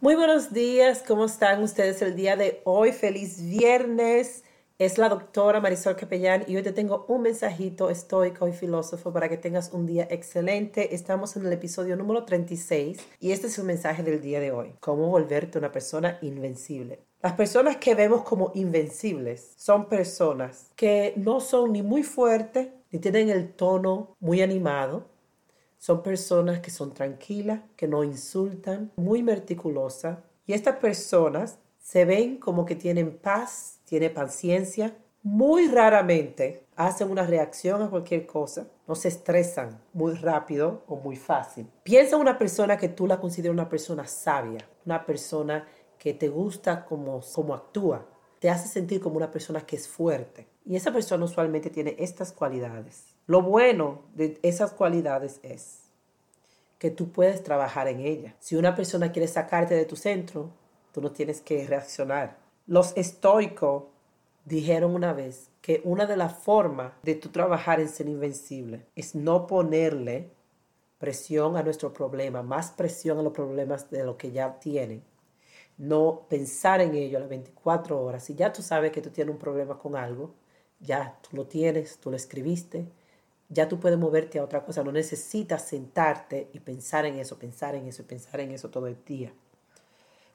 Muy buenos días, ¿cómo están ustedes el día de hoy? Feliz viernes. Es la doctora Marisol Capellán y hoy te tengo un mensajito estoico y filósofo para que tengas un día excelente. Estamos en el episodio número 36 y este es el mensaje del día de hoy. Cómo volverte una persona invencible. Las personas que vemos como invencibles son personas que no son ni muy fuertes ni tienen el tono muy animado, son personas que son tranquilas, que no insultan, muy meticulosas. Y estas personas se ven como que tienen paz, tienen paciencia. Muy raramente hacen una reacción a cualquier cosa. No se estresan muy rápido o muy fácil. Piensa en una persona que tú la consideras una persona sabia, una persona que te gusta como, como actúa. Te hace sentir como una persona que es fuerte. Y esa persona usualmente tiene estas cualidades. Lo bueno de esas cualidades es que tú puedes trabajar en ella. Si una persona quiere sacarte de tu centro, tú no tienes que reaccionar. Los estoicos dijeron una vez que una de las formas de tu trabajar en ser invencible es no ponerle presión a nuestro problema, más presión a los problemas de lo que ya tienen. No pensar en ello a las 24 horas. Si ya tú sabes que tú tienes un problema con algo, ya tú lo tienes, tú lo escribiste, ya tú puedes moverte a otra cosa. No necesitas sentarte y pensar en eso, pensar en eso y pensar en eso todo el día.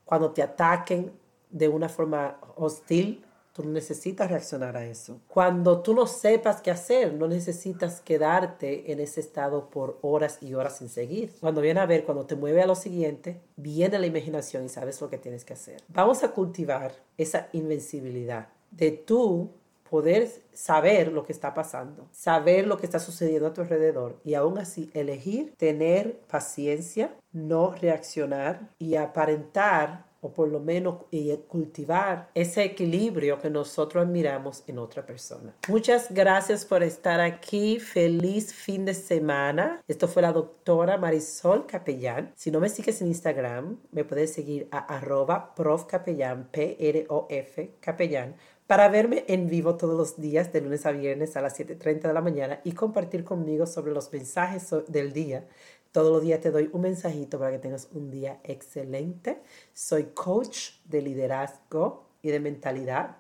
Cuando te ataquen de una forma hostil, tú no necesitas reaccionar a eso. Cuando tú no sepas qué hacer, no necesitas quedarte en ese estado por horas y horas sin seguir. Cuando viene a ver, cuando te mueve a lo siguiente, viene la imaginación y sabes lo que tienes que hacer. Vamos a cultivar esa invencibilidad de tú poder saber lo que está pasando, saber lo que está sucediendo a tu alrededor y aún así elegir tener paciencia, no reaccionar y aparentar o por lo menos cultivar ese equilibrio que nosotros admiramos en otra persona. Muchas gracias por estar aquí. Feliz fin de semana. Esto fue la doctora Marisol Capellán. Si no me sigues en Instagram, me puedes seguir a arroba profcapellán, P-R-O-F, capellán para verme en vivo todos los días de lunes a viernes a las 7.30 de la mañana y compartir conmigo sobre los mensajes del día. Todos los días te doy un mensajito para que tengas un día excelente. Soy coach de liderazgo y de mentalidad.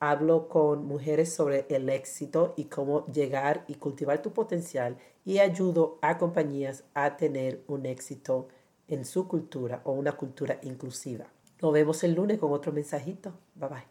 Hablo con mujeres sobre el éxito y cómo llegar y cultivar tu potencial y ayudo a compañías a tener un éxito en su cultura o una cultura inclusiva. Nos vemos el lunes con otro mensajito. Bye bye.